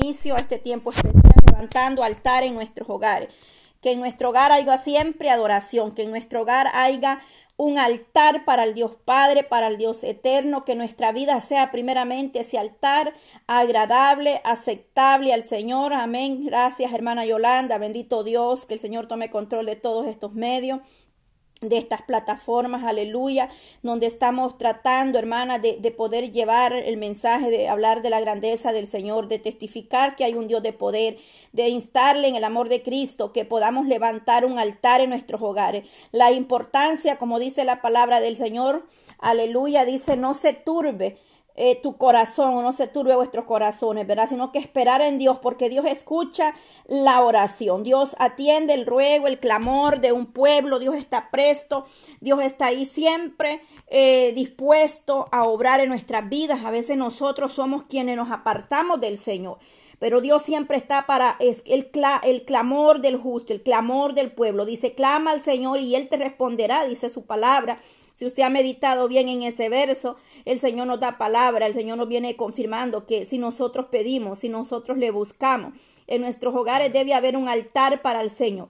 inicio a este tiempo especial levantando altar en nuestros hogares. Que en nuestro hogar haya siempre adoración, que en nuestro hogar haya un altar para el Dios Padre, para el Dios eterno, que nuestra vida sea primeramente ese altar agradable, aceptable al Señor. Amén. Gracias, hermana Yolanda. Bendito Dios, que el Señor tome control de todos estos medios de estas plataformas, aleluya, donde estamos tratando, hermana, de, de, poder llevar el mensaje, de hablar de la grandeza del Señor, de testificar que hay un Dios de poder, de instarle en el amor de Cristo, que podamos levantar un altar en nuestros hogares. La importancia, como dice la palabra del Señor, aleluya, dice, no se turbe eh, tu corazón o no se turbe vuestros corazones, ¿verdad? Sino que esperar en Dios, porque Dios escucha la oración. Dios atiende el ruego, el clamor de un pueblo. Dios está presto. Dios está ahí siempre eh, dispuesto a obrar en nuestras vidas. A veces nosotros somos quienes nos apartamos del Señor. Pero Dios siempre está para es el, el clamor del justo, el clamor del pueblo. Dice, clama al Señor y Él te responderá, dice su palabra. Si usted ha meditado bien en ese verso, el Señor nos da palabra, el Señor nos viene confirmando que si nosotros pedimos, si nosotros le buscamos, en nuestros hogares debe haber un altar para el Señor.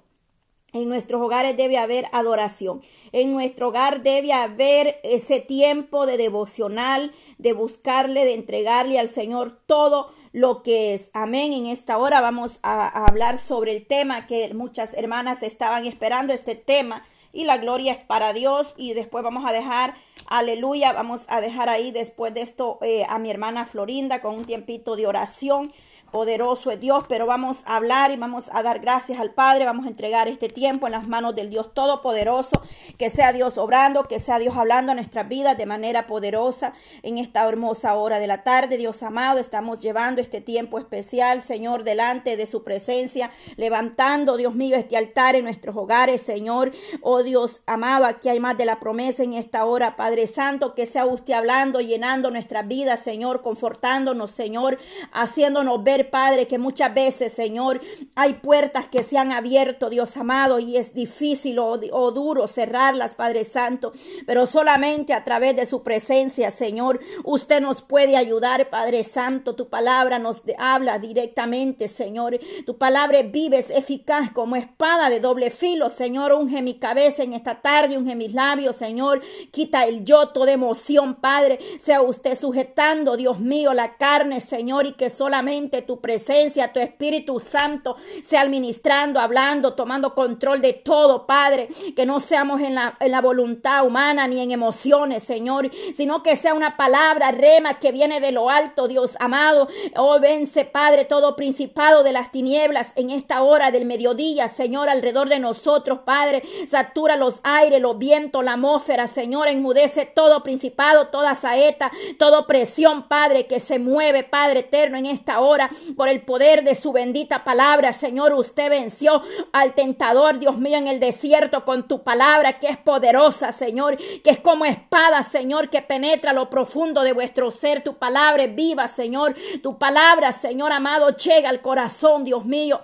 En nuestros hogares debe haber adoración. En nuestro hogar debe haber ese tiempo de devocional, de buscarle, de entregarle al Señor todo lo que es. Amén. En esta hora vamos a, a hablar sobre el tema que muchas hermanas estaban esperando, este tema y la gloria es para Dios. Y después vamos a dejar, aleluya, vamos a dejar ahí después de esto eh, a mi hermana Florinda con un tiempito de oración poderoso es Dios, pero vamos a hablar y vamos a dar gracias al Padre, vamos a entregar este tiempo en las manos del Dios Todopoderoso, que sea Dios obrando, que sea Dios hablando a nuestras vidas de manera poderosa en esta hermosa hora de la tarde. Dios amado, estamos llevando este tiempo especial, Señor, delante de su presencia, levantando, Dios mío, este altar en nuestros hogares, Señor. Oh Dios amado, aquí hay más de la promesa en esta hora, Padre Santo, que sea usted hablando, llenando nuestras vidas, Señor, confortándonos, Señor, haciéndonos ver Padre, que muchas veces, Señor, hay puertas que se han abierto, Dios amado, y es difícil o, duro cerrarlas, Padre Santo, pero solamente a través de su presencia, Señor, usted nos puede ayudar, Padre Santo. Tu palabra nos habla directamente, Señor. Tu palabra vive, es eficaz como espada de doble filo, Señor. Unge mi cabeza en esta tarde, unge mis labios, Señor. Quita el yoto de emoción, Padre. Sea usted sujetando, Dios mío, la carne, Señor, y que solamente tu presencia, tu Espíritu Santo sea administrando, hablando, tomando control de todo, Padre. Que no seamos en la, en la voluntad humana ni en emociones, Señor, sino que sea una palabra rema que viene de lo alto, Dios amado. Oh, vence, Padre, todo principado de las tinieblas en esta hora del mediodía, Señor, alrededor de nosotros, Padre. Satura los aires, los vientos, la atmósfera, Señor, enmudece todo principado, toda saeta, toda presión, Padre, que se mueve, Padre eterno, en esta hora por el poder de su bendita palabra. Señor, usted venció al tentador, Dios mío, en el desierto con tu palabra que es poderosa, Señor, que es como espada, Señor, que penetra lo profundo de vuestro ser. Tu palabra es viva, Señor. Tu palabra, Señor amado, llega al corazón, Dios mío.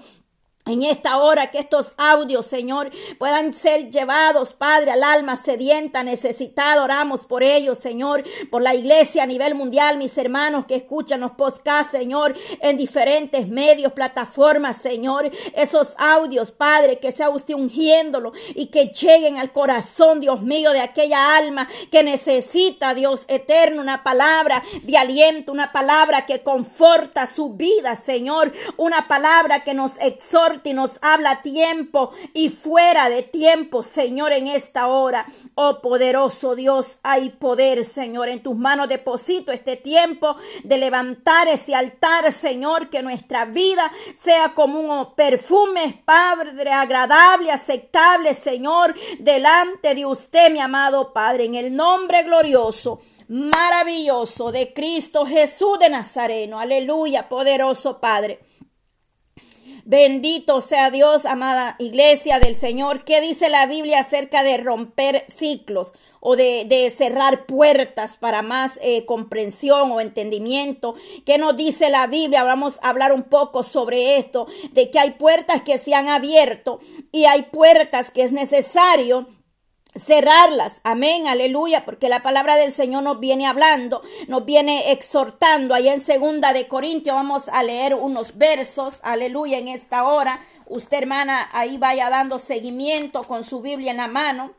En esta hora que estos audios, Señor, puedan ser llevados, Padre, al alma sedienta, necesitada. Oramos por ellos, Señor, por la iglesia a nivel mundial, mis hermanos que escuchan los podcasts, Señor, en diferentes medios, plataformas, Señor. Esos audios, Padre, que sea usted ungiéndolo y que lleguen al corazón, Dios mío, de aquella alma que necesita, Dios eterno, una palabra de aliento, una palabra que conforta su vida, Señor, una palabra que nos exhorta y nos habla tiempo y fuera de tiempo, Señor, en esta hora. Oh poderoso Dios, hay poder, Señor, en tus manos deposito este tiempo de levantar ese altar, Señor, que nuestra vida sea como un perfume, Padre, agradable, aceptable, Señor, delante de usted, mi amado Padre, en el nombre glorioso maravilloso de Cristo Jesús de Nazareno. Aleluya, poderoso Padre. Bendito sea Dios, amada iglesia del Señor. ¿Qué dice la Biblia acerca de romper ciclos? o de, cerrar puertas para más eh, comprensión o entendimiento. ¿Qué nos dice la Biblia? Vamos a hablar un poco sobre esto, de que hay puertas que se han abierto y hay puertas que es necesario cerrarlas. Amén, aleluya, porque la palabra del Señor nos viene hablando, nos viene exhortando. Allá en segunda de Corintios vamos a leer unos versos, aleluya, en esta hora. Usted, hermana, ahí vaya dando seguimiento con su Biblia en la mano.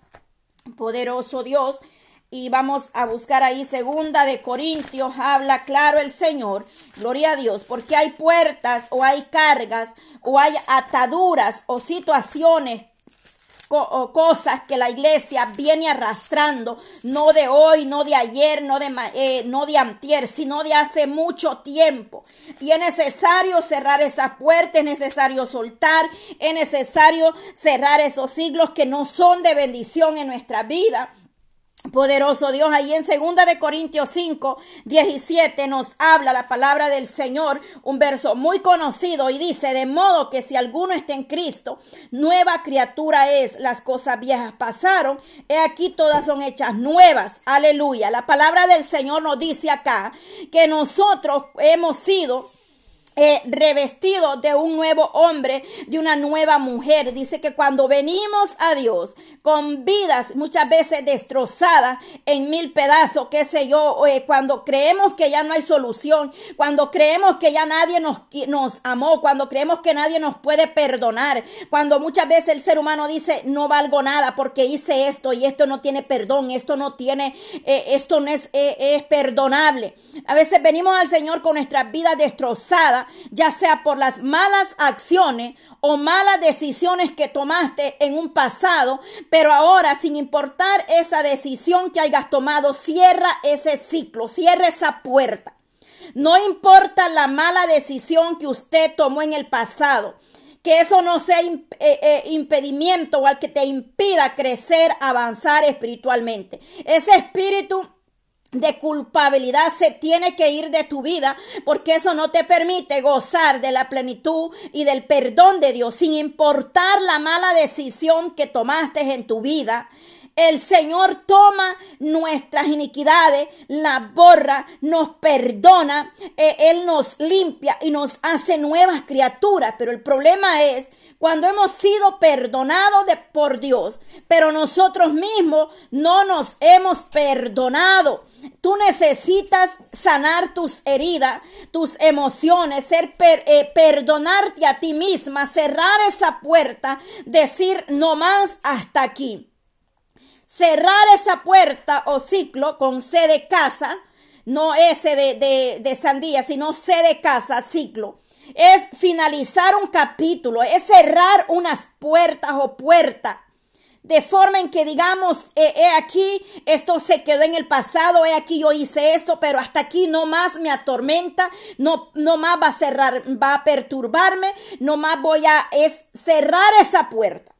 Poderoso Dios. Y vamos a buscar ahí segunda de Corintios, habla claro el Señor, gloria a Dios, porque hay puertas o hay cargas o hay ataduras o situaciones o cosas que la iglesia viene arrastrando, no de hoy, no de ayer, no de, eh, no de antier, sino de hace mucho tiempo. Y es necesario cerrar esa puerta, es necesario soltar, es necesario cerrar esos siglos que no son de bendición en nuestra vida. Poderoso Dios, ahí en segunda de Corintios 5, 17 nos habla la palabra del Señor, un verso muy conocido y dice, de modo que si alguno está en Cristo, nueva criatura es, las cosas viejas pasaron, he aquí todas son hechas nuevas, aleluya. La palabra del Señor nos dice acá que nosotros hemos sido eh, revestido de un nuevo hombre, de una nueva mujer. Dice que cuando venimos a Dios con vidas muchas veces destrozadas en mil pedazos, qué sé yo, eh, cuando creemos que ya no hay solución, cuando creemos que ya nadie nos, nos amó, cuando creemos que nadie nos puede perdonar, cuando muchas veces el ser humano dice no valgo nada porque hice esto y esto no tiene perdón, esto no tiene, eh, esto no es, es perdonable. A veces venimos al Señor con nuestras vidas destrozadas ya sea por las malas acciones o malas decisiones que tomaste en un pasado, pero ahora sin importar esa decisión que hayas tomado, cierra ese ciclo, cierra esa puerta. No importa la mala decisión que usted tomó en el pasado, que eso no sea eh, eh, impedimento o al que te impida crecer, avanzar espiritualmente. Ese espíritu de culpabilidad se tiene que ir de tu vida porque eso no te permite gozar de la plenitud y del perdón de Dios sin importar la mala decisión que tomaste en tu vida. El Señor toma nuestras iniquidades, las borra, nos perdona, eh, Él nos limpia y nos hace nuevas criaturas. Pero el problema es cuando hemos sido perdonados por Dios, pero nosotros mismos no nos hemos perdonado. Tú necesitas sanar tus heridas, tus emociones, ser eh, perdonarte a ti misma, cerrar esa puerta, decir no más hasta aquí. Cerrar esa puerta o ciclo con C de casa, no ese de, de, de sandía, sino C de casa, ciclo es finalizar un capítulo, es cerrar unas puertas o puertas de forma en que digamos, he, aquí, esto se quedó en el pasado, he aquí yo hice esto, pero hasta aquí no más me atormenta, no, no más va a cerrar, va a perturbarme, no más voy a, es cerrar esa puerta,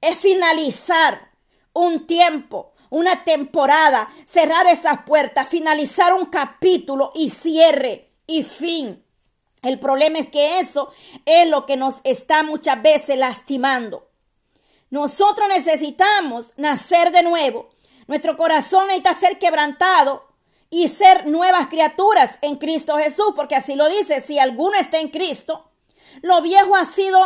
es finalizar un tiempo, una temporada, cerrar esas puertas, finalizar un capítulo y cierre y fin. El problema es que eso es lo que nos está muchas veces lastimando. Nosotros necesitamos nacer de nuevo. Nuestro corazón necesita ser quebrantado y ser nuevas criaturas en Cristo Jesús, porque así lo dice, si alguno está en Cristo, lo viejo ha sido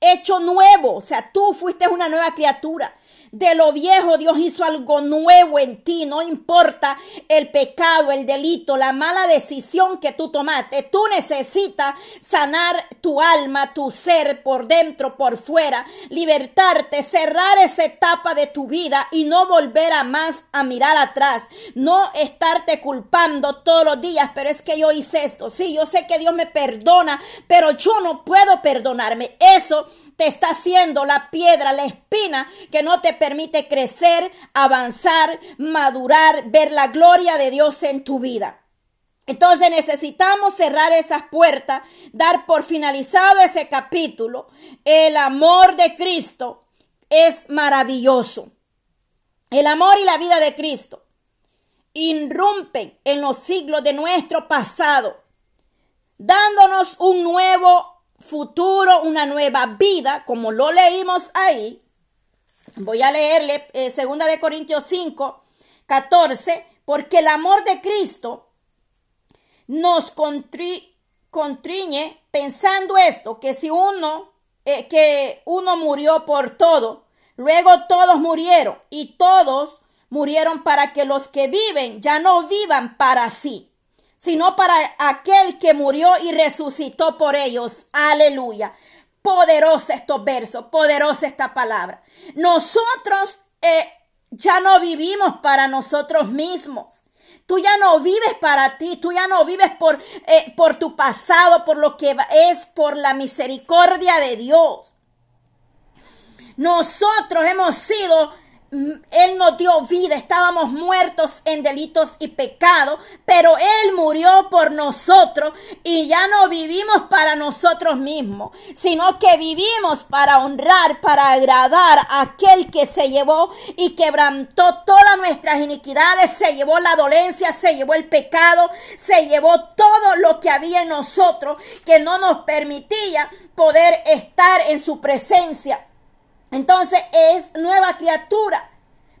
hecho nuevo, o sea, tú fuiste una nueva criatura de lo viejo, Dios hizo algo nuevo en ti. No importa el pecado, el delito, la mala decisión que tú tomaste. Tú necesitas sanar tu alma, tu ser por dentro, por fuera, libertarte, cerrar esa etapa de tu vida y no volver a más a mirar atrás. No estarte culpando todos los días, pero es que yo hice esto. Sí, yo sé que Dios me perdona, pero yo no puedo perdonarme. Eso te está haciendo la piedra, la espina que no te permite crecer, avanzar, madurar, ver la gloria de Dios en tu vida. Entonces necesitamos cerrar esas puertas, dar por finalizado ese capítulo. El amor de Cristo es maravilloso. El amor y la vida de Cristo irrumpen en los siglos de nuestro pasado, dándonos un nuevo futuro, una nueva vida, como lo leímos ahí. Voy a leerle eh, segunda de Corintios 5, 14, porque el amor de Cristo nos contriñe pensando esto, que si uno, eh, que uno murió por todo, Luego todos murieron y todos murieron para que los que viven ya no vivan para sí, sino para aquel que murió y resucitó por ellos. Aleluya. Poderosa estos versos, poderosa esta palabra. Nosotros eh, ya no vivimos para nosotros mismos. Tú ya no vives para ti, tú ya no vives por, eh, por tu pasado, por lo que es por la misericordia de Dios. Nosotros hemos sido él nos dio vida, estábamos muertos en delitos y pecados, pero Él murió por nosotros y ya no vivimos para nosotros mismos, sino que vivimos para honrar, para agradar a aquel que se llevó y quebrantó todas nuestras iniquidades, se llevó la dolencia, se llevó el pecado, se llevó todo lo que había en nosotros que no nos permitía poder estar en su presencia. Entonces es nueva criatura.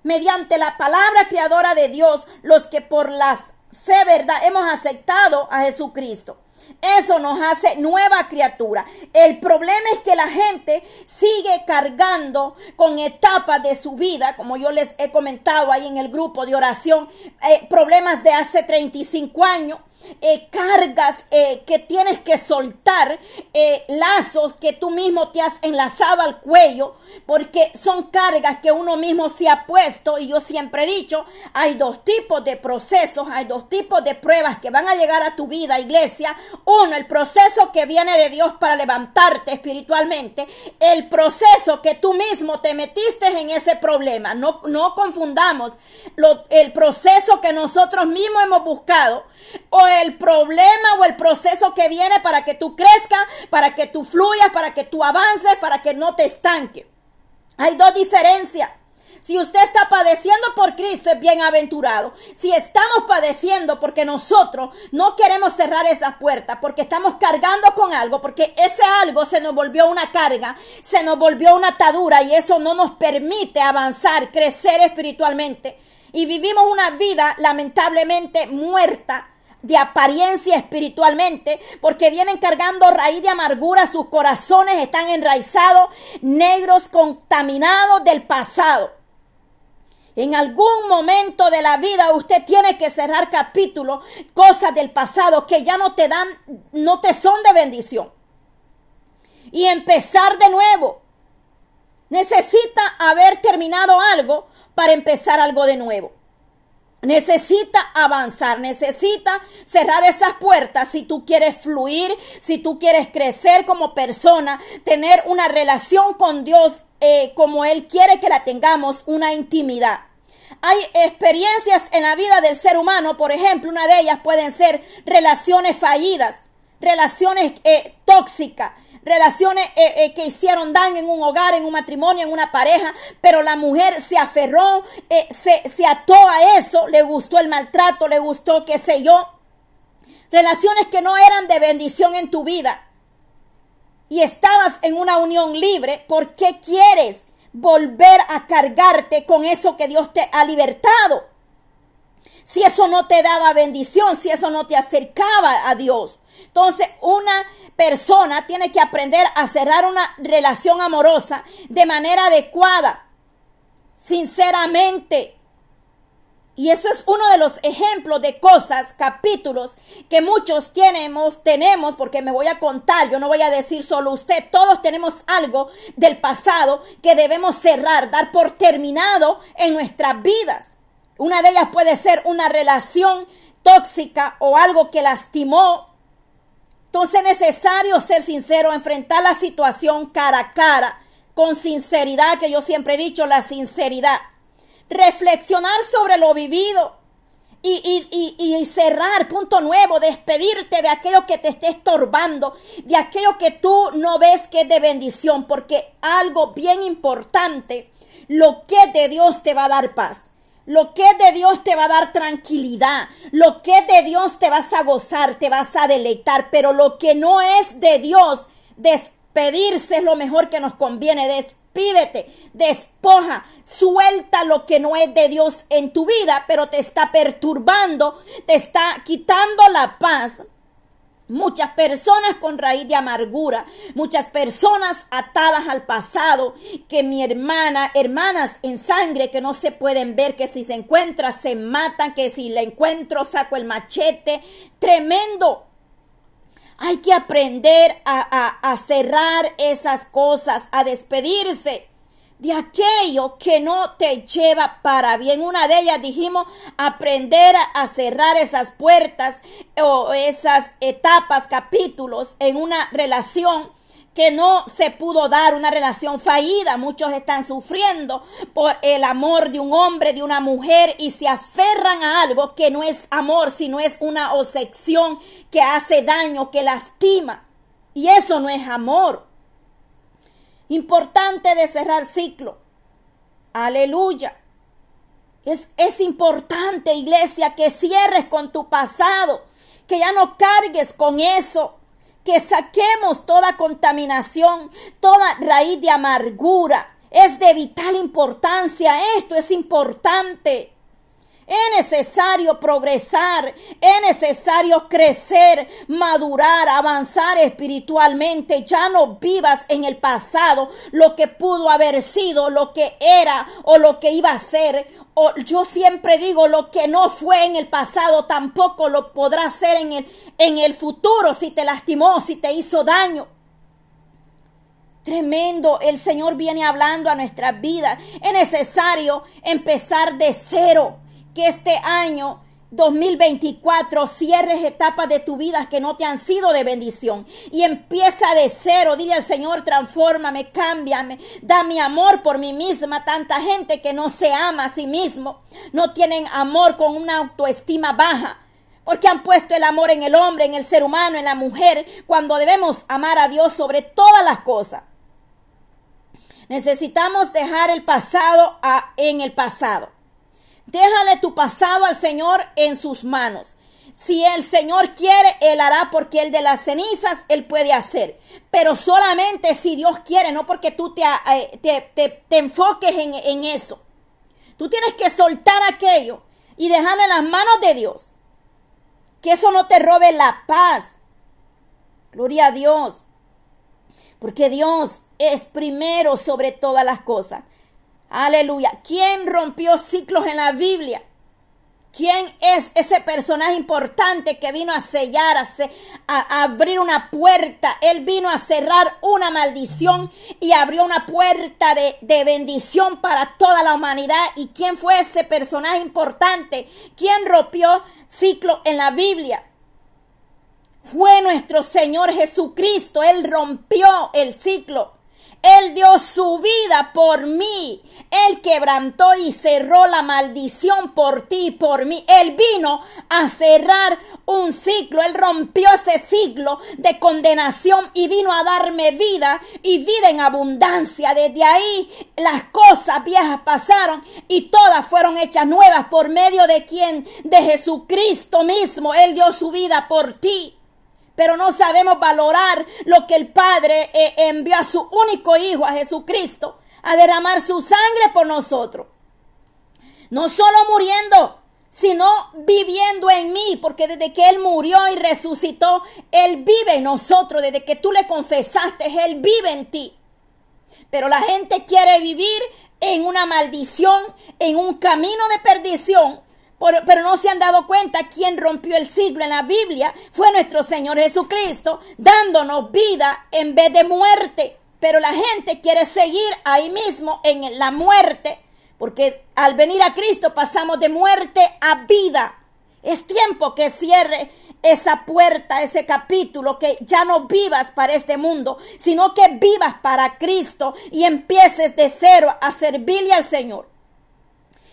Mediante la palabra creadora de Dios, los que por la fe verdad hemos aceptado a Jesucristo. Eso nos hace nueva criatura. El problema es que la gente sigue cargando con etapas de su vida, como yo les he comentado ahí en el grupo de oración, eh, problemas de hace 35 años, eh, cargas eh, que tienes que soltar, eh, lazos que tú mismo te has enlazado al cuello, porque son cargas que uno mismo se ha puesto. Y yo siempre he dicho, hay dos tipos de procesos, hay dos tipos de pruebas que van a llegar a tu vida, iglesia. Uno, el proceso que viene de Dios para levantarte espiritualmente, el proceso que tú mismo te metiste en ese problema. No, no confundamos el proceso que nosotros mismos hemos buscado problema o el proceso que viene para que tú crezcas, para que tú fluyas, para que tú avances, para que no te estanque. Hay dos diferencias. Si usted está padeciendo por Cristo, es bienaventurado. Si estamos padeciendo porque nosotros no queremos cerrar esa puerta, porque estamos cargando con algo, porque ese algo se nos volvió una carga, se nos volvió una atadura y eso no nos permite avanzar, crecer espiritualmente. Y vivimos una vida lamentablemente muerta de apariencia espiritualmente, porque vienen cargando raíz de amargura, sus corazones están enraizados, negros, contaminados del pasado. En algún momento de la vida usted tiene que cerrar capítulos, cosas del pasado que ya no te dan, no te son de bendición. Y empezar de nuevo. Necesita haber terminado algo para empezar algo de nuevo. Necesita avanzar, necesita cerrar esas puertas si tú quieres fluir, si tú quieres crecer como persona, tener una relación con Dios eh, como Él quiere que la tengamos, una intimidad. Hay experiencias en la vida del ser humano, por ejemplo, una de ellas pueden ser relaciones fallidas, relaciones eh, tóxicas, relaciones eh, eh, que hicieron daño en un hogar, en un matrimonio, en una pareja, pero la mujer se aferró, eh, se, se ató a eso, le gustó el maltrato, le gustó, qué sé yo, relaciones que no eran de bendición en tu vida y estabas en una unión libre, ¿por qué quieres volver a cargarte con eso que Dios te ha libertado? Si eso no te daba bendición, si eso no te acercaba a Dios. Entonces, una persona tiene que aprender a cerrar una relación amorosa de manera adecuada, sinceramente. Y eso es uno de los ejemplos de cosas, capítulos que muchos tenemos, tenemos, porque me voy a contar, yo no voy a decir solo usted, todos tenemos algo del pasado que debemos cerrar, dar por terminado en nuestras vidas. Una de ellas puede ser una relación tóxica o algo que lastimó entonces es necesario ser sincero, enfrentar la situación cara a cara, con sinceridad, que yo siempre he dicho, la sinceridad. Reflexionar sobre lo vivido y, y, cerrar, punto nuevo, despedirte de aquello que te esté estorbando, de aquello que tú no ves que es de bendición, porque algo bien importante, lo que de Dios te va a dar paz. Lo que es de Dios te va a dar tranquilidad. Lo que es de Dios te vas a gozar, te vas a deleitar. Pero lo que no es de Dios, despedirse es lo mejor que nos conviene. Despídete, despoja, suelta lo que no es de Dios en tu vida, pero te está perturbando, te está quitando la paz. Muchas personas con raíz de amargura, muchas personas atadas al pasado, que mi hermana, hermanas en sangre que no se pueden ver, que si se encuentra se matan, que si la encuentro saco el machete, tremendo. Hay que aprender a, a, a cerrar esas cosas, a despedirse de aquello que no te lleva para bien. Una de ellas dijimos aprender a cerrar esas puertas o esas etapas, capítulos en una relación que no se pudo dar una relación fallida. Muchos están sufriendo por el amor de un hombre, de una mujer y se aferran a algo que no es amor, sino es una obsesión que hace daño, que lastima. Y eso no es amor. Importante de cerrar ciclo. Aleluya. Es, es importante, iglesia, que cierres con tu pasado, que ya no cargues con eso, que saquemos toda contaminación, toda raíz de amargura. Es de vital importancia, esto es importante. Es necesario progresar, es necesario crecer, madurar, avanzar espiritualmente. Ya no vivas en el pasado lo que pudo haber sido, lo que era o lo que iba a ser. O yo siempre digo lo que no fue en el pasado tampoco lo podrá ser en el, en el futuro si te lastimó, si te hizo daño. Tremendo, el Señor viene hablando a nuestras vidas. Es necesario empezar de cero que este año 2024 cierres etapas de tu vida que no te han sido de bendición y empieza de cero. Dile al Señor, transfórmame, cámbiame, da mi amor por mí misma. Tanta gente que no se ama a sí mismo, no tienen amor con una autoestima baja. Porque han puesto el amor en el hombre, en el ser humano, en la mujer, cuando debemos amar a Dios sobre todas las cosas. Necesitamos dejar el pasado en el pasado. Déjale tu pasado al Señor en sus manos. Si el Señor quiere, Él hará porque el de las cenizas, Él puede hacer. Pero solamente si Dios quiere, no porque tú te, eh, te, te, enfoques en, en eso. Tú tienes que soltar aquello y dejarlo en las manos de Dios. Que eso no te robe la paz. Gloria a Dios. Porque Dios es primero sobre todas las cosas. Aleluya. ¿Quién rompió ciclos en la Biblia? ¿Quién es ese personaje importante que vino a sellar, a, abrir una puerta? Él vino a cerrar una maldición y abrió una puerta de, de, bendición para toda la humanidad. ¿Y quién fue ese personaje importante? ¿Quién rompió ciclo en la Biblia? Fue nuestro Señor Jesucristo. Él rompió el ciclo. Él dio su vida por mí. Él quebrantó y cerró la maldición por ti y por mí. Él vino a cerrar un ciclo. Él rompió ese ciclo de condenación y vino a darme vida y vida en abundancia. Desde ahí las cosas viejas pasaron y todas fueron hechas nuevas por medio de quien? De Jesucristo mismo. Él dio su vida por ti pero no sabemos valorar lo que el Padre eh, envió a su único Hijo, a Jesucristo, a derramar su sangre por nosotros. No solo muriendo, sino viviendo en mí, porque desde que Él murió y resucitó, Él vive en nosotros, desde que tú le confesaste, Él vive en ti. Pero la gente quiere vivir en una maldición, en un camino de perdición, pero no se han dado cuenta quién rompió el siglo en la Biblia. Fue nuestro Señor Jesucristo, dándonos vida en vez de muerte. Pero la gente quiere seguir ahí mismo en la muerte, porque al venir a Cristo pasamos de muerte a vida. Es tiempo que cierre esa puerta, ese capítulo, que ya no vivas para este mundo, sino que vivas para Cristo y empieces de cero a servirle al Señor.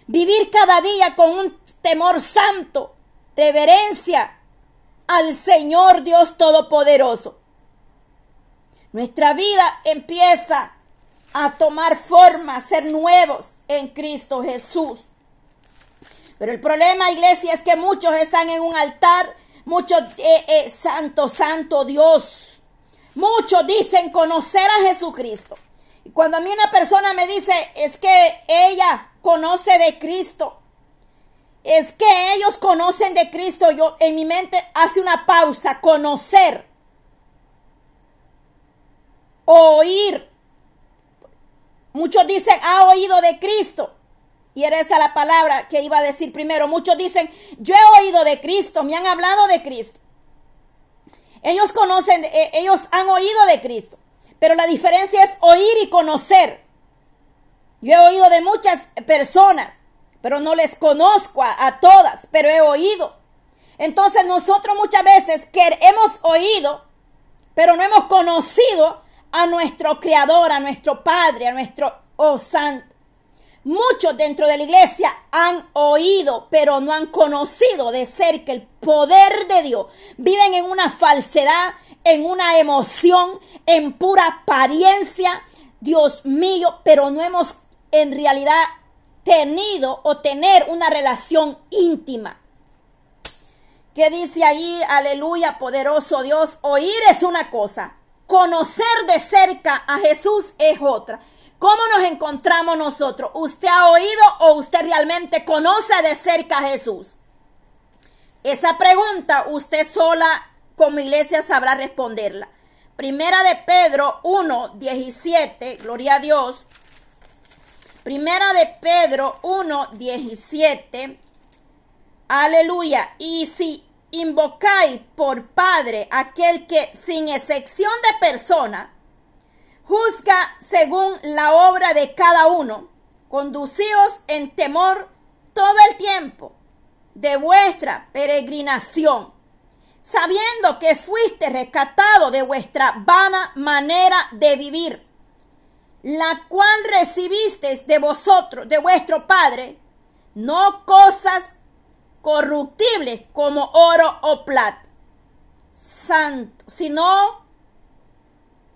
Vivir cada día con un temor santo, reverencia al Señor Dios Todopoderoso. Nuestra vida empieza a tomar forma, a ser nuevos en Cristo Jesús. Pero el problema, iglesia, es que muchos están en un altar, muchos, eh, eh, santo, santo Dios. Muchos dicen conocer a Jesucristo. Y cuando a mí una persona me dice, es que ella conoce de Cristo. Es que ellos conocen de Cristo. Yo en mi mente hace una pausa, conocer, oír. Muchos dicen, ha oído de Cristo. Y era esa la palabra que iba a decir primero. Muchos dicen, yo he oído de Cristo, me han hablado de Cristo. Ellos conocen, eh, ellos han oído de Cristo. Pero la diferencia es oír y conocer. Yo he oído de muchas personas, pero no les conozco a, todas, pero he oído. Entonces nosotros muchas veces que hemos oído, pero no hemos conocido a nuestro Creador, a nuestro Padre, a nuestro oh Santo. Muchos dentro de la iglesia han oído, pero no han conocido de cerca el poder de Dios. Viven en una falsedad, en una emoción, en pura apariencia. Dios mío, pero no hemos en realidad tenido o tener una relación íntima. ¿Qué dice ahí? Aleluya, poderoso Dios. Oír es una cosa, conocer de cerca a Jesús es otra. ¿Cómo nos encontramos nosotros? ¿Usted ha oído o usted realmente conoce de cerca a Jesús? Esa pregunta usted sola como iglesia sabrá responderla. Primera de Pedro 1, 17, gloria a Dios. Primera de Pedro 1, 17. Aleluya. Y si invocáis por Padre aquel que sin excepción de persona juzga según la obra de cada uno, conducíos en temor todo el tiempo de vuestra peregrinación, sabiendo que fuiste rescatado de vuestra vana manera de vivir, la cual recibisteis de vosotros, de vuestro Padre, no cosas corruptibles como oro o plata, santo, sino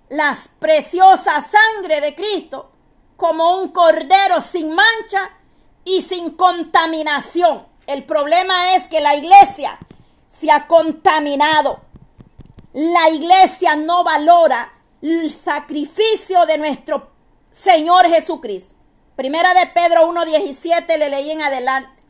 las preciosas sangre de Cristo como un cordero sin mancha y sin contaminación. El problema es que la iglesia se ha contaminado. La iglesia no valora el sacrificio de nuestro Señor Jesucristo. Primera de Pedro 1.17 le leí en adelante.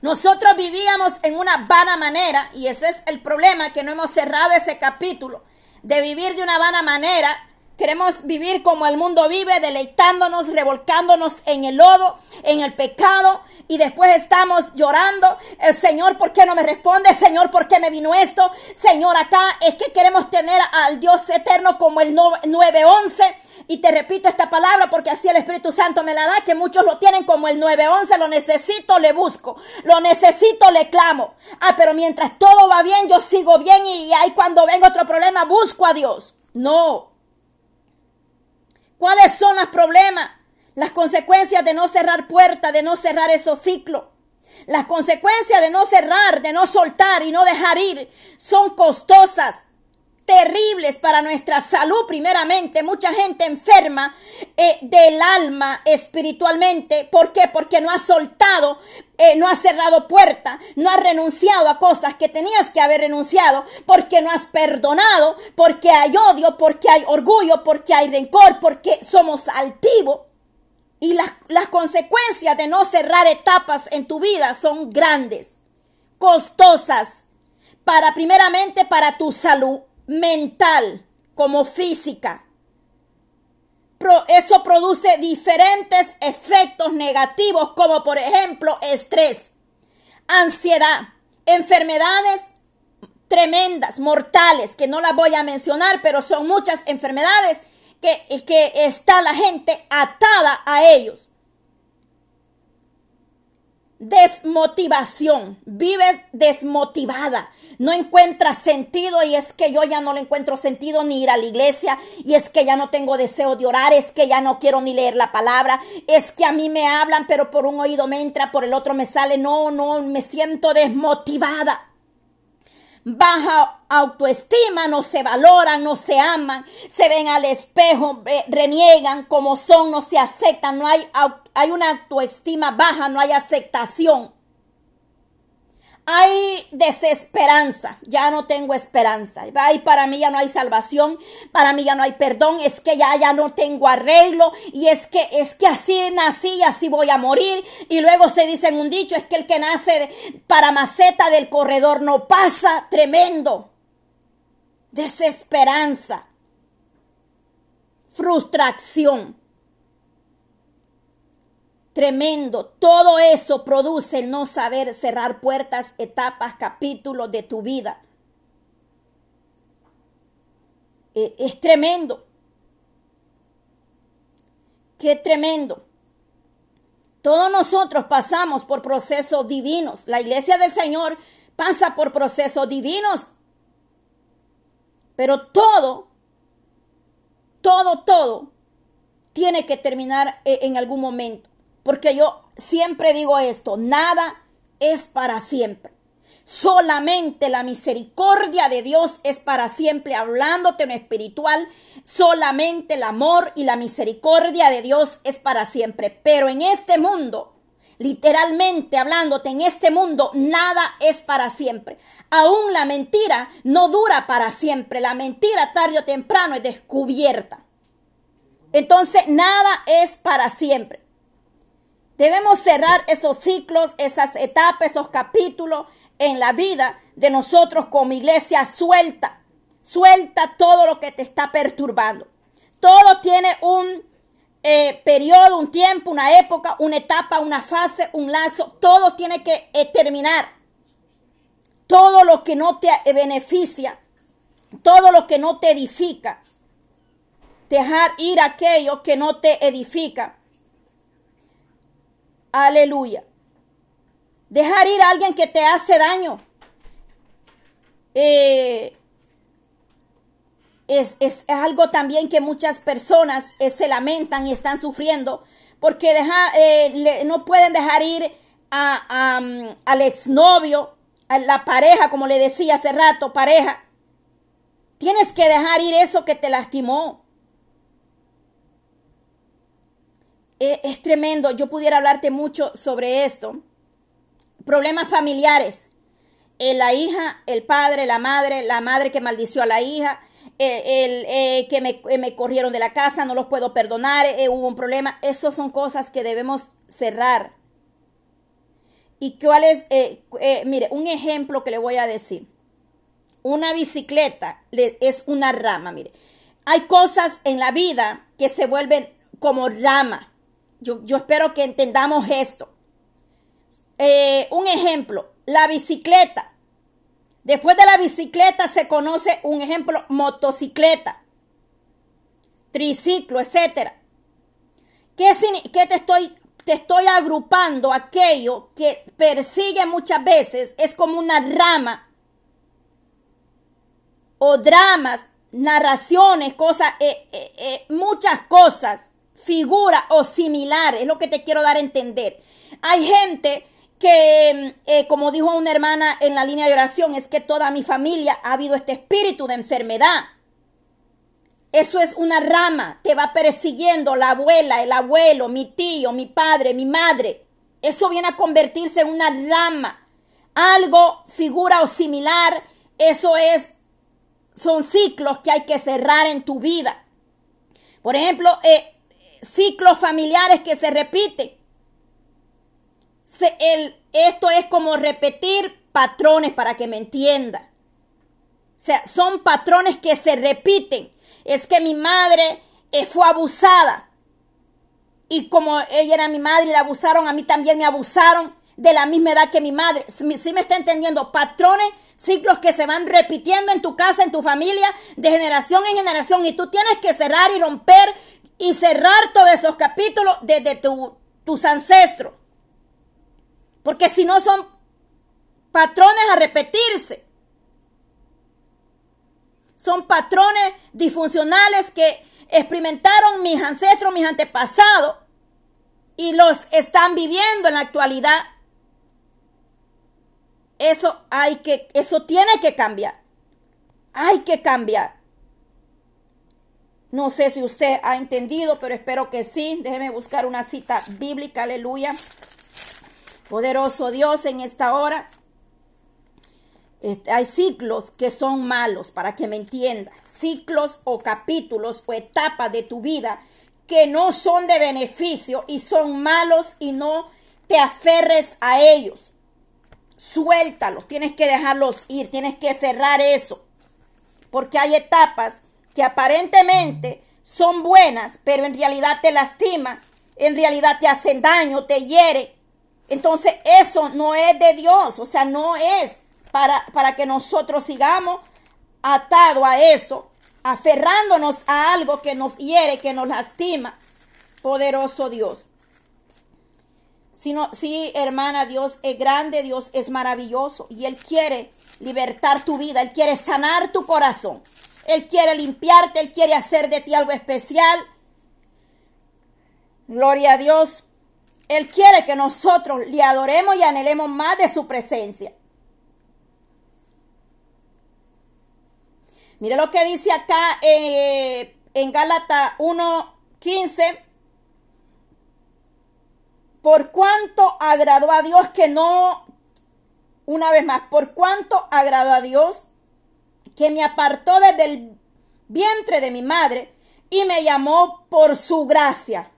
Nosotros vivíamos en una vana manera y ese es el problema que no hemos cerrado ese capítulo de vivir de una vana manera. Queremos vivir como el mundo vive, deleitándonos, revolcándonos en el lodo, en el pecado, y después estamos llorando, el Señor, ¿por qué no me responde? Señor, ¿por qué me vino esto? Señor, acá es que queremos tener al Dios eterno como el 911 y te repito esta palabra porque así el Espíritu Santo me la da, que muchos lo tienen como el 911, lo necesito, le busco, lo necesito, le clamo. Ah, pero mientras todo va bien, yo sigo bien y ahí cuando venga otro problema, busco a Dios. No. ¿Cuáles son los problemas? Las consecuencias de no cerrar puertas, de no cerrar esos ciclos. Las consecuencias de no cerrar, de no soltar y no dejar ir son costosas terribles para nuestra salud primeramente. Mucha gente enferma eh, del alma espiritualmente. ¿Por qué? Porque no ha soltado, eh, no ha cerrado puerta, no ha renunciado a cosas que tenías que haber renunciado, porque no has perdonado, porque hay odio, porque hay orgullo, porque hay rencor, porque somos altivos. Y las, las consecuencias de no cerrar etapas en tu vida son grandes, costosas, para primeramente para tu salud mental como física. eso produce diferentes efectos negativos como por ejemplo estrés, ansiedad, enfermedades tremendas, mortales, que no las voy a mencionar, pero son muchas enfermedades que, que está la gente atada a ellos. Desmotivación, vive desmotivada, no encuentra sentido y es que yo ya no le encuentro sentido ni ir a la iglesia y es que ya no tengo deseo de orar, es que ya no quiero ni leer la palabra, es que a mí me hablan pero por un oído me entra, por el otro me sale, no, no, me siento desmotivada. Baja autoestima, no se valoran, no se aman, se ven al espejo, reniegan como son, no se aceptan, no hay, hay una autoestima baja, no hay aceptación hay desesperanza, ya no tengo esperanza. Y para mí ya no hay salvación, para mí ya no hay perdón, es que ya ya no tengo arreglo y es que es que así nací y así voy a morir. Y luego se dice en un dicho, es que el que nace para maceta del corredor no pasa, tremendo. Desesperanza. Frustración tremendo. Todo eso produce el no saber cerrar puertas, etapas, capítulos de tu vida. E, es tremendo. Qué tremendo. Todos nosotros pasamos por procesos divinos. La iglesia del Señor pasa por procesos divinos. Pero todo, todo, todo tiene que terminar e, en algún momento. Porque yo siempre digo esto, nada es para siempre. Solamente la misericordia de Dios es para siempre, hablándote en espiritual. Solamente el amor y la misericordia de Dios es para siempre. Pero en este mundo, literalmente hablándote, en este mundo nada es para siempre. Aún la mentira no dura para siempre. La mentira tarde o temprano es descubierta. Entonces nada es para siempre. Debemos cerrar esos ciclos, esas etapas, esos capítulos en la vida de nosotros como iglesia. Suelta, suelta todo lo que te está perturbando. Todo tiene un eh, periodo, un tiempo, una época, una etapa, una fase, un lazo. Todo tiene que eh, terminar. Todo lo que no te beneficia, todo lo que no te edifica. Dejar ir aquello que no te edifica Aleluya. Dejar ir a alguien que te hace daño. Eh, es, algo también que muchas personas eh, se lamentan y están sufriendo porque eh, no pueden dejar ir a, mm, al exnovio, a la pareja, como le decía hace rato, pareja. Tienes que dejar ir eso que te lastimó. Eh, es tremendo. Yo pudiera hablarte mucho sobre esto. Problemas familiares. Eh, la hija, el padre, la madre, la madre que maldició a la hija, eh, el, que me, corrieron de la casa, no los puedo perdonar, hubo un problema. Esas son cosas que debemos cerrar. ¿Y cuál es? mire, un ejemplo que le voy a decir. Una bicicleta es una rama, mire. Hay cosas en la vida que se vuelven como rama. Yo, espero que entendamos esto. Eh, un ejemplo, la bicicleta. Después de la bicicleta se conoce un ejemplo, motocicleta, triciclo, etc. ¿Qué, qué te, estoy, te estoy agrupando? Aquello que persigue muchas veces es como una rama o dramas, narraciones, cosas, eh, eh, muchas cosas figura o similar, es lo que te quiero dar a entender. Hay gente que, eh, como dijo una hermana en la línea de oración, es que toda mi familia ha habido este espíritu de enfermedad. Eso es una rama, te va persiguiendo la abuela, el abuelo, mi tío, mi padre, mi madre. Eso viene a convertirse en una rama. Algo, figura o similar, eso es, son ciclos que hay que cerrar en tu vida. Por ejemplo, eh, ciclos familiares que se repiten. esto es como repetir patrones para que me entienda. O sea, son patrones que se repiten. Es que mi madre eh, fue abusada. Y como ella era mi madre y la abusaron, a mí también me abusaron de la misma edad que mi madre. Si me está entendiendo, patrones, ciclos que se van repitiendo en tu casa, en tu familia, de generación en generación. Y tú tienes que cerrar y romper y cerrar todos esos capítulos desde tus ancestros. Porque si no son patrones a repetirse. Son patrones disfuncionales que experimentaron mis ancestros, mis antepasados, y los están viviendo en la actualidad. Eso hay que, eso tiene que cambiar. Hay que cambiar. No sé si usted ha entendido, pero espero que sí. Déjeme buscar una cita bíblica, aleluya. Poderoso Dios en esta hora. Este, hay ciclos que son malos, para que me entiendas. Ciclos o capítulos o etapas de tu vida que no son de beneficio y son malos y no te aferres a ellos. Suéltalos, tienes que dejarlos ir, tienes que cerrar eso. Porque hay etapas que aparentemente son buenas, pero en realidad te lastiman, en realidad te hacen daño, te hiere. Entonces eso no es de Dios, o sea, no es para, para que nosotros sigamos atados a eso, aferrándonos a algo que nos hiere, que nos lastima. Poderoso Dios. Si sí, hermana, Dios es grande, Dios es maravilloso y Él quiere libertar tu vida, Él quiere sanar tu corazón, Él quiere limpiarte, Él quiere hacer de ti algo especial. Gloria a Dios. Él quiere que nosotros le adoremos y anhelemos más de su presencia. Mire lo que dice acá eh, en Gálatas 1.15. Por cuánto agradó a Dios que no, una vez más, por cuánto agradó a Dios que me apartó desde el vientre de mi madre y me llamó por su gracia.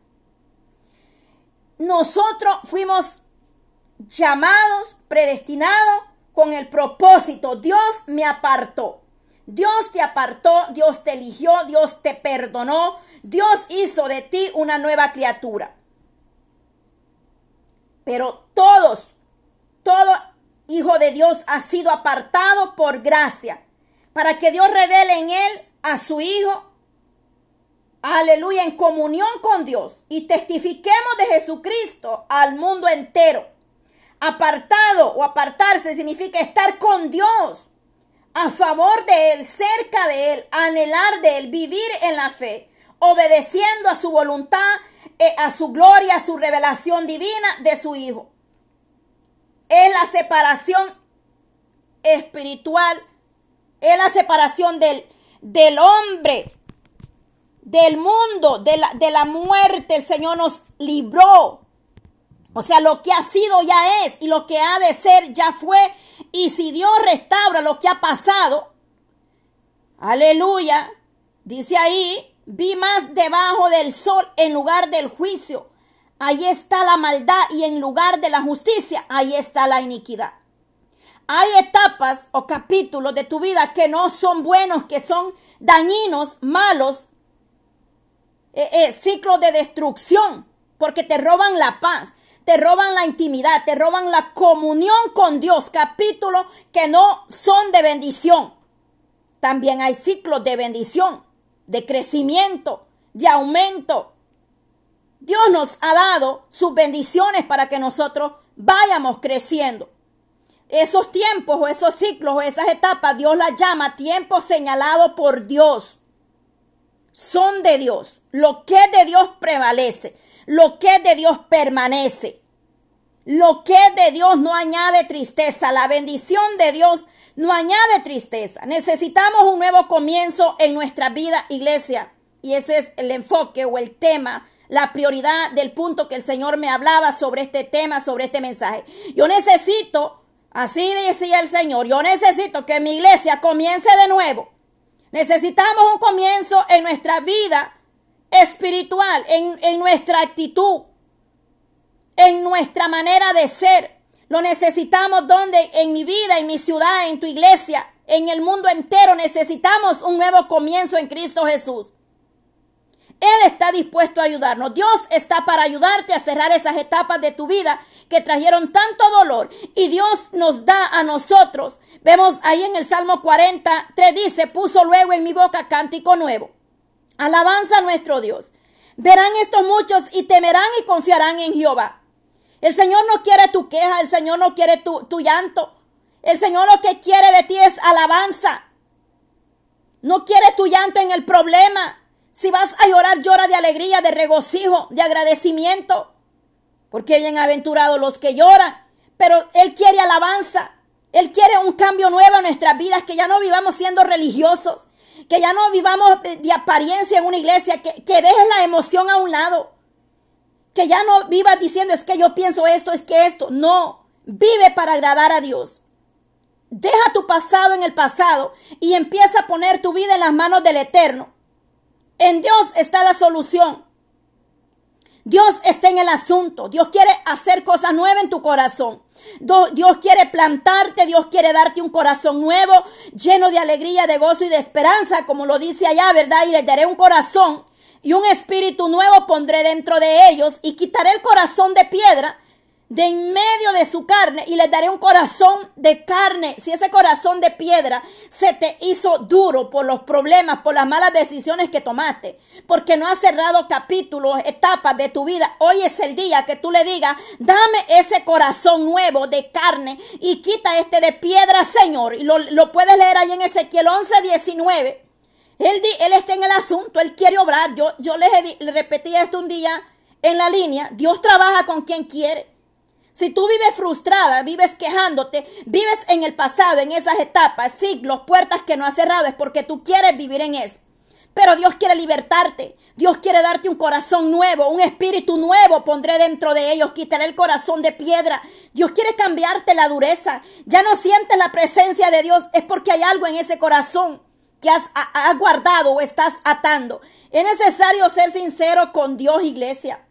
Nosotros fuimos llamados, predestinados con el propósito. Dios me apartó. Dios te apartó, Dios te eligió, Dios te perdonó, Dios hizo de ti una nueva criatura. Pero todos, todo hijo de Dios ha sido apartado por gracia, para que Dios revele en él a su Hijo, aleluya, en comunión con Dios y testifiquemos de Jesucristo al mundo entero. Apartado o apartarse significa estar con Dios a favor de Él, cerca de Él, anhelar de Él, vivir en la fe, obedeciendo a su voluntad, eh, a su gloria, a su revelación divina de su Hijo. Es la separación espiritual, es la separación del, del hombre, del mundo, de la, de la muerte. El Señor nos libró. O sea, lo que ha sido ya es y lo que ha de ser ya fue y si Dios restaura lo que ha pasado, aleluya, dice ahí, vi más debajo del sol en lugar del juicio. Ahí está la maldad y en lugar de la justicia, ahí está la iniquidad. Hay etapas o capítulos de tu vida que no son buenos, que son dañinos, malos, eh, eh, ciclos de destrucción, porque te roban la paz, te roban la intimidad, te roban la comunión con Dios, capítulos que no son de bendición. También hay ciclos de bendición, de crecimiento, de aumento. Dios nos ha dado sus bendiciones para que nosotros vayamos creciendo. Esos tiempos o esos ciclos o esas etapas, Dios las llama tiempos señalados por Dios. Son de Dios. Lo que de Dios prevalece. Lo que de Dios permanece. Lo que de Dios no añade tristeza. La bendición de Dios no añade tristeza. Necesitamos un nuevo comienzo en nuestra vida, iglesia. Y ese es el enfoque o el tema, la prioridad del punto que el Señor me hablaba sobre este tema, sobre este mensaje. Yo necesito, así decía el Señor, yo necesito que mi iglesia comience de nuevo. Necesitamos un comienzo en nuestra vida espiritual, en, en nuestra actitud, en nuestra manera de ser. Lo necesitamos donde en mi vida, en mi ciudad, en tu iglesia, en el mundo entero necesitamos un nuevo comienzo en Cristo Jesús. Él está dispuesto a ayudarnos. Dios está para ayudarte a cerrar esas etapas de tu vida que trajeron tanto dolor. Y Dios nos da a nosotros. Vemos ahí en el Salmo 43 dice, puso luego en mi boca cántico nuevo. Alabanza a nuestro Dios. Verán estos muchos y temerán y confiarán en Jehová. El Señor no quiere tu queja, el Señor no quiere tu, tu llanto. El Señor lo que quiere de ti es alabanza. No quiere tu llanto en el problema. Si vas a llorar, llora de alegría, de regocijo, de agradecimiento. Porque bienaventurados los que lloran. Pero Él quiere alabanza. Él quiere un cambio nuevo en nuestras vidas, que ya no vivamos siendo religiosos, que ya no vivamos de apariencia en una iglesia, que, que dejes la emoción a un lado, que ya no vivas diciendo es que yo pienso esto, es que esto. No, vive para agradar a Dios. Deja tu pasado en el pasado y empieza a poner tu vida en las manos del Eterno. En Dios está la solución. Dios está en el asunto. Dios quiere hacer cosas nuevas en tu corazón. Dios quiere plantarte, Dios quiere darte un corazón nuevo, lleno de alegría, de gozo y de esperanza, como lo dice allá, ¿verdad? Y les daré un corazón y un espíritu nuevo pondré dentro de ellos y quitaré el corazón de piedra de en medio de su carne y les daré un corazón de carne. Si ese corazón de piedra se te hizo duro por los problemas, por las malas decisiones que tomaste, porque no has cerrado capítulos, etapas de tu vida, hoy es el día que tú le digas, dame ese corazón nuevo de carne y quita este de piedra, Señor. Y lo, lo puedes leer ahí en Ezequiel 11, 19. Él, él está en el asunto, él quiere obrar. Yo, yo les, les repetí esto un día en la línea. Dios trabaja con quien quiere. Si tú vives frustrada, vives quejándote, vives en el pasado, en esas etapas, siglos, puertas que no has cerrado, es porque tú quieres vivir en eso. Pero Dios quiere libertarte. Dios quiere darte un corazón nuevo, un espíritu nuevo pondré dentro de ellos, quitaré el corazón de piedra. Dios quiere cambiarte la dureza. Ya no sientes la presencia de Dios, es porque hay algo en ese corazón que has, has guardado o estás atando. Es necesario ser sincero con Dios, iglesia.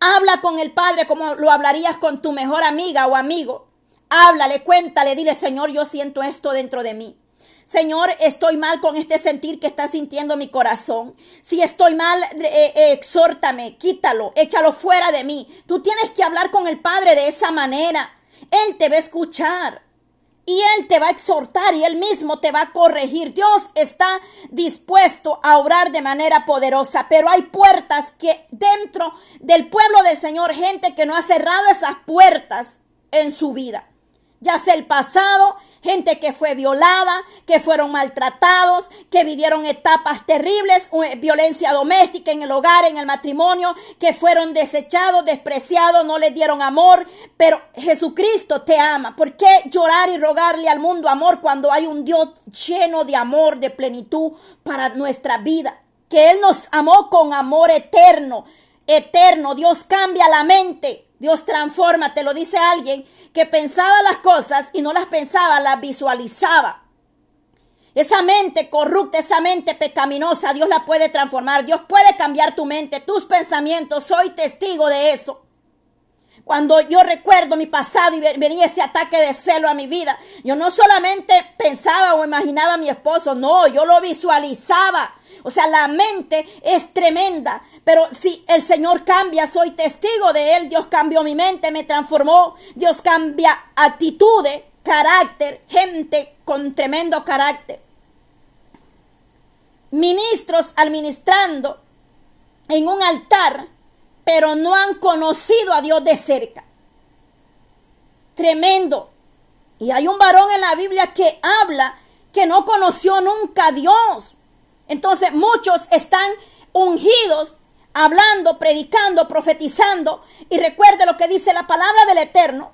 Habla con el Padre como lo hablarías con tu mejor amiga o amigo. Háblale, cuéntale, dile, Señor, yo siento esto dentro de mí. Señor, estoy mal con este sentir que está sintiendo mi corazón. Si estoy mal, eh, eh, exhórtame, quítalo, échalo fuera de mí. Tú tienes que hablar con el Padre de esa manera. Él te va a escuchar y Él te va a exhortar y Él mismo te va a corregir. Dios está dispuesto a obrar de manera poderosa, pero hay puertas que dentro del pueblo del Señor, gente que no ha cerrado esas puertas en su vida ya sea el pasado, gente que fue violada, que fueron maltratados, que vivieron etapas terribles, eh, violencia doméstica en el hogar, en el matrimonio, que fueron desechados, despreciados, no les dieron amor, pero Jesucristo te ama. ¿Por qué llorar y rogarle al mundo amor cuando hay un Dios lleno de amor, de plenitud para nuestra vida? Que Él nos amó con amor eterno, eterno. Dios cambia la mente, Dios transforma, te lo dice alguien que pensaba las cosas y no las pensaba, las visualizaba. Esa mente corrupta, esa mente pecaminosa, Dios la puede transformar. Dios puede cambiar tu mente, tus pensamientos. Soy testigo de eso. Cuando yo recuerdo mi pasado y venía ese ataque de celo a mi vida, yo no solamente pensaba o imaginaba a mi esposo, no, yo lo visualizaba. O sea, la mente es tremenda. Pero si el Señor cambia, soy testigo de Él. Dios cambió mi mente, me transformó. Dios cambia actitudes, carácter, gente con tremendo carácter. Ministros administrando en un altar, pero no han conocido a Dios de cerca. Tremendo. Y hay un varón en la Biblia que habla que no conoció nunca a Dios. Entonces muchos están ungidos hablando, predicando, profetizando. Y recuerde lo que dice la palabra del Eterno.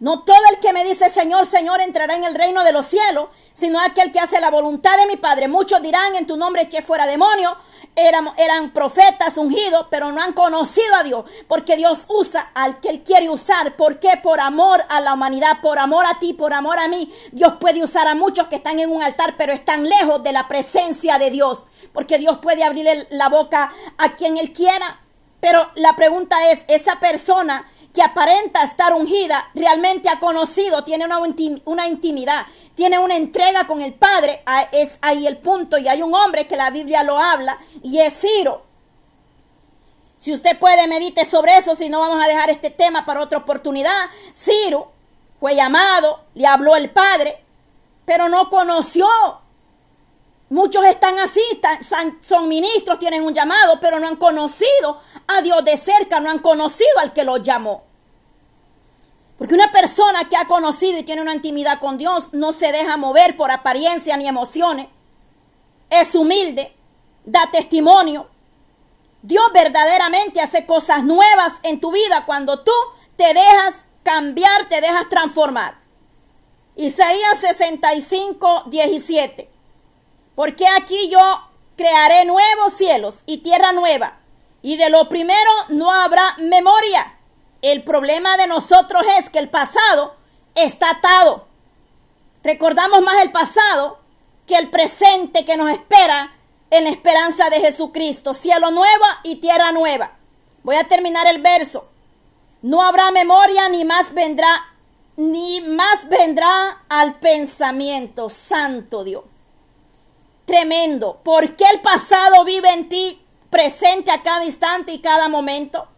No todo el que me dice Señor, Señor entrará en el reino de los cielos, sino aquel que hace la voluntad de mi Padre. Muchos dirán en tu nombre eché fuera demonio. Eran, eran profetas ungidos, pero no han conocido a Dios, porque Dios usa al que Él quiere usar. ¿Por qué? Por amor a la humanidad, por amor a ti, por amor a mí. Dios puede usar a muchos que están en un altar, pero están lejos de la presencia de Dios porque Dios puede abrirle la boca a quien Él quiera. Pero la pregunta es, esa persona que aparenta estar ungida, realmente ha conocido, tiene una, una, intimidad, tiene una entrega con el Padre, ah, es ahí el punto. Y hay un hombre que la Biblia lo habla y es Ciro. Si usted puede, medite sobre eso, si no vamos a dejar este tema para otra oportunidad. Ciro fue llamado, le habló el Padre, pero no conoció Muchos están así, son ministros, tienen un llamado, pero no han conocido a Dios de cerca, no han conocido al que los llamó. Porque una persona que ha conocido y tiene una intimidad con Dios no se deja mover por apariencia ni emociones. Es humilde, da testimonio. Dios verdaderamente hace cosas nuevas en tu vida cuando tú te dejas cambiar, te dejas transformar. Isaías 65, 17. Porque aquí yo crearé nuevos cielos y tierra nueva, y de lo primero no habrá memoria. El problema de nosotros es que el pasado está atado. Recordamos más el pasado que el presente que nos espera en la esperanza de Jesucristo. Cielo nuevo y tierra nueva. Voy a terminar el verso. No habrá memoria ni más vendrá ni más vendrá al pensamiento, santo Dios. Tremendo. ¿Por qué el pasado vive en ti presente a cada instante y cada momento?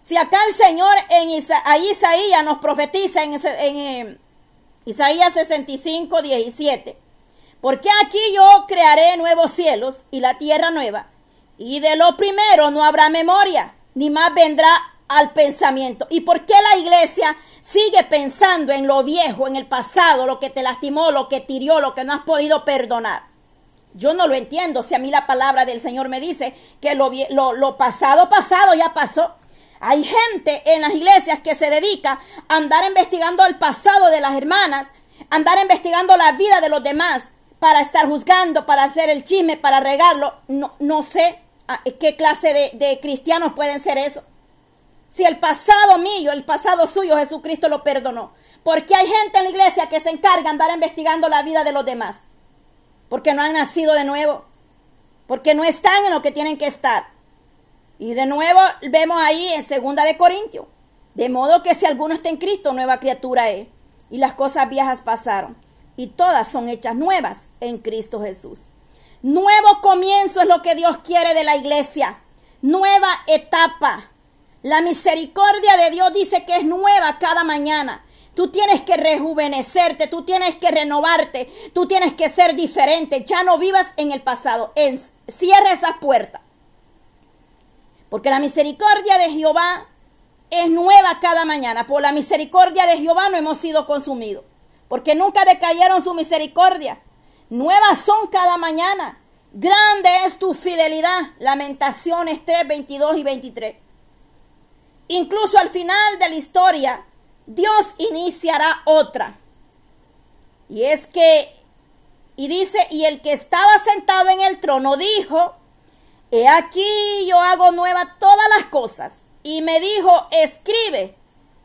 Si acá el Señor en Isaías nos profetiza en, en eh, Isaías 65, 17. Porque aquí yo crearé nuevos cielos y la tierra nueva, y de lo primero no habrá memoria, ni más vendrá al pensamiento. ¿Y por qué la iglesia sigue pensando en lo viejo, en el pasado, lo que te lastimó, lo que tirió, lo que no has podido perdonar? Yo no lo entiendo. Si a mí la palabra del Señor me dice que lo, pasado, pasado ya pasó. Hay gente en las iglesias que se dedica a andar investigando el pasado de las hermanas, andar investigando la vida de los demás para estar juzgando, para hacer el chisme, para regarlo. No, no sé qué clase de, de cristianos pueden ser eso. Si el pasado mío, el pasado suyo, Jesucristo lo perdonó. Porque hay gente en la iglesia que se encarga de andar investigando la vida de los demás. Porque no han nacido de nuevo. Porque no están en lo que tienen que estar. Y de nuevo vemos ahí en segunda de Corintios. De modo que si alguno está en Cristo, nueva criatura es. Y las cosas viejas pasaron. Y todas son hechas nuevas en Cristo Jesús. Nuevo comienzo es lo que Dios quiere de la iglesia. Nueva etapa. La misericordia de Dios dice que es nueva cada mañana. Tú tienes que rejuvenecerte, tú tienes que renovarte, tú tienes que ser diferente. Ya no vivas en el pasado. cierra esa puerta. Porque la misericordia de Jehová es nueva cada mañana. Por la misericordia de Jehová no hemos sido consumidos. Porque nunca decayeron su misericordia. Nuevas son cada mañana. Grande es tu fidelidad. Lamentaciones 3, 22 y 23. Incluso al final de la historia, Dios iniciará otra. Y es que, y dice, y el que estaba sentado en el trono dijo, He aquí yo hago nueva todas las cosas. Y me dijo, escribe,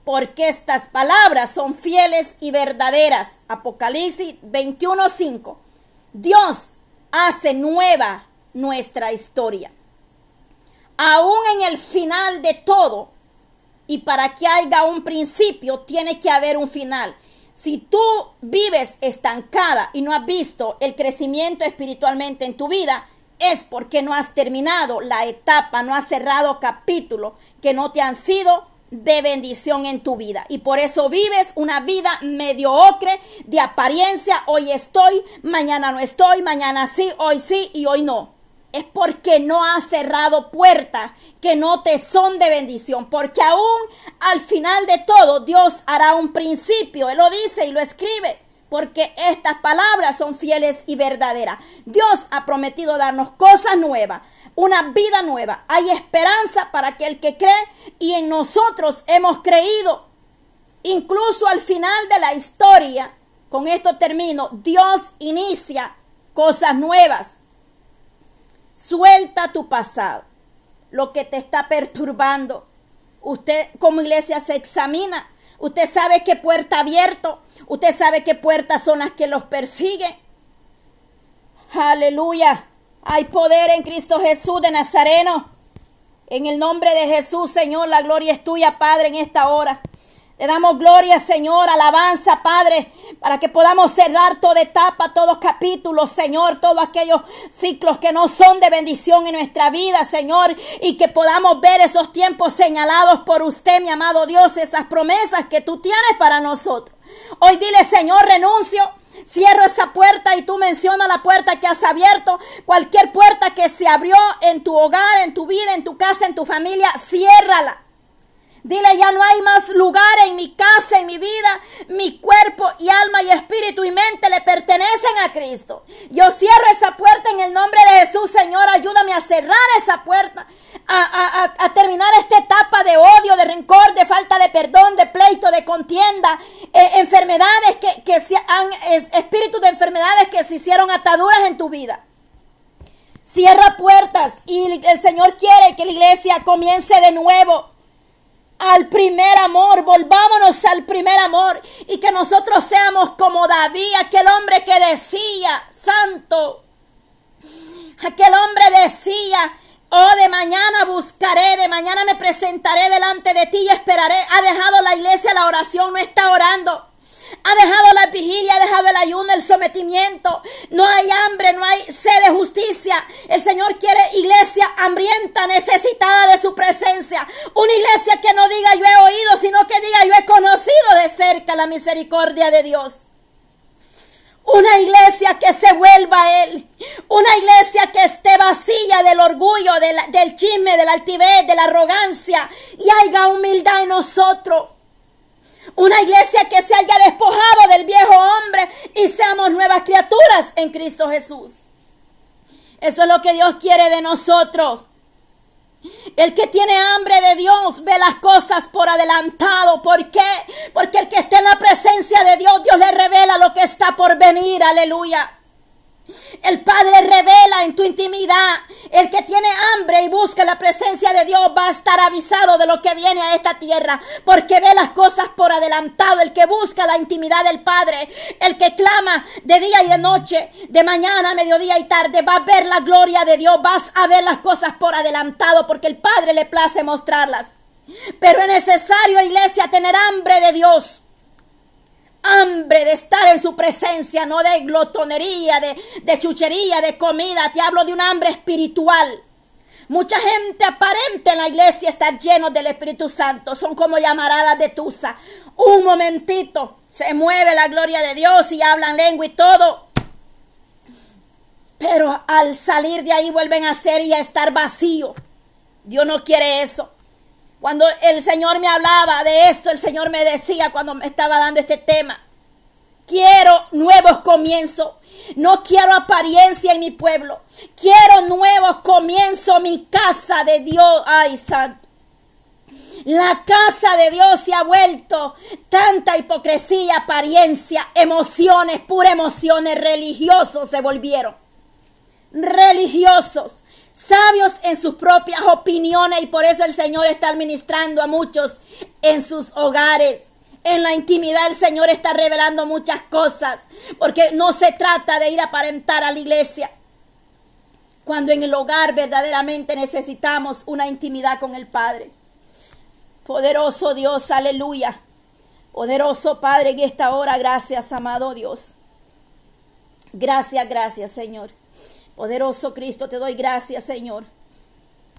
porque estas palabras son fieles y verdaderas. Apocalipsis 21:5. Dios hace nueva nuestra historia. Aún en el final de todo, y para que haya un principio, tiene que haber un final. Si tú vives estancada y no has visto el crecimiento espiritualmente en tu vida, es porque no has terminado la etapa, no has cerrado capítulo que no te han sido de bendición en tu vida. Y por eso vives una vida mediocre de apariencia. Hoy estoy, mañana no estoy, mañana sí, hoy sí y hoy no. Es porque no has cerrado puertas que no te son de bendición. Porque aún al final de todo Dios hará un principio. Él lo dice y lo escribe porque estas palabras son fieles y verdaderas. Dios ha prometido darnos cosas nuevas, una vida nueva. Hay esperanza para aquel que cree y en nosotros hemos creído. Incluso al final de la historia, con esto termino, Dios inicia cosas nuevas. Suelta tu pasado, lo que te está perturbando. Usted como iglesia se examina. Usted sabe qué puerta abierto Usted sabe qué puertas son las que los persiguen. Aleluya. Hay poder en Cristo Jesús de Nazareno. En el nombre de Jesús, Señor, la gloria es tuya, Padre, en esta hora. Le damos gloria, Señor, alabanza, Padre, para que podamos cerrar toda etapa, todos capítulos, Señor, todos aquellos ciclos que no son de bendición en nuestra vida, Señor, y que podamos ver esos tiempos señalados por usted, mi amado Dios, esas promesas que tú tienes para nosotros. Hoy dile, Señor, renuncio. Cierro esa puerta y tú mencionas la puerta que has abierto. Cualquier puerta que se abrió en tu hogar, en tu vida, en tu casa, en tu familia, ciérrala. Dile, ya no hay más lugar en mi casa, en mi vida. Mi cuerpo y alma y espíritu y mente le pertenecen a Cristo. Yo cierro esa puerta en el nombre de Jesús, Señor. Ayúdame a cerrar esa puerta. A, terminar esta etapa de odio, de rencor, de falta de perdón, de pleito, de contienda, eh, enfermedades que, se han, espíritus de enfermedades que se hicieron ataduras en tu vida. Cierra puertas y el Señor quiere que la iglesia comience de nuevo al primer amor, volvámonos al primer amor y que nosotros seamos como David, aquel hombre que decía, santo, aquel hombre decía, oh, de mañana buscaré, de mañana me presentaré delante de ti y esperaré. Ha dejado la iglesia la oración, no está orando. Ha dejado la vigilia, ha dejado el ayuno, el sometimiento. No hay hambre, no hay sed de justicia. El Señor quiere iglesia hambrienta, necesitada de su presencia. Una iglesia que no diga yo he oído, sino que diga yo he conocido de cerca la misericordia de Dios. Una iglesia que se vuelva a Él. Una iglesia que esté vacía del orgullo, del, del chisme, de la altivez, de la arrogancia. Y haya humildad en nosotros. Una iglesia que se haya despojado del viejo hombre y seamos nuevas criaturas en Cristo Jesús. Eso es lo que Dios quiere de nosotros. El que tiene hambre de Dios ve las cosas por adelantado. ¿Por qué? Porque el que está en la presencia de Dios, Dios le revela lo que está por venir. Aleluya. El Padre revela en tu intimidad. El que tiene hambre y busca la presencia de Dios va a estar avisado de lo que viene a esta tierra. Porque ve las cosas por adelantado. El que busca la intimidad del Padre. El que clama de día y de noche. De mañana, mediodía y tarde. Va a ver la gloria de Dios. Vas a ver las cosas por adelantado. Porque el Padre le place mostrarlas. Pero es necesario, iglesia, tener hambre de Dios hambre de estar en su presencia, no de glotonería, de, de chuchería, de comida. Te hablo de un hambre espiritual. Mucha gente aparente en la iglesia está lleno del Espíritu Santo. Son como llamaradas de Tusa. Un momentito se mueve la gloria de Dios y hablan lengua y todo. Pero al salir de ahí vuelven a ser y a estar vacío. Dios no quiere eso. Cuando el Señor me hablaba de esto, el Señor me decía cuando me estaba dando este tema, quiero nuevos comienzos. No quiero apariencia en mi pueblo. Quiero nuevos comienzos. Mi casa de Dios. Ay, santo. La casa de Dios se ha vuelto tanta hipocresía, apariencia, emociones, pura emociones, religiosos se volvieron. Religiosos sabios en sus propias opiniones y por eso el Señor está administrando a muchos en sus hogares. En la intimidad el Señor está revelando muchas cosas, porque no se trata de ir a aparentar a la iglesia. Cuando en el hogar verdaderamente necesitamos una intimidad con el Padre. Poderoso Dios, aleluya. Poderoso Padre, en esta hora, gracias, amado Dios. Gracias, gracias, Señor. Poderoso Cristo, te doy gracias, Señor.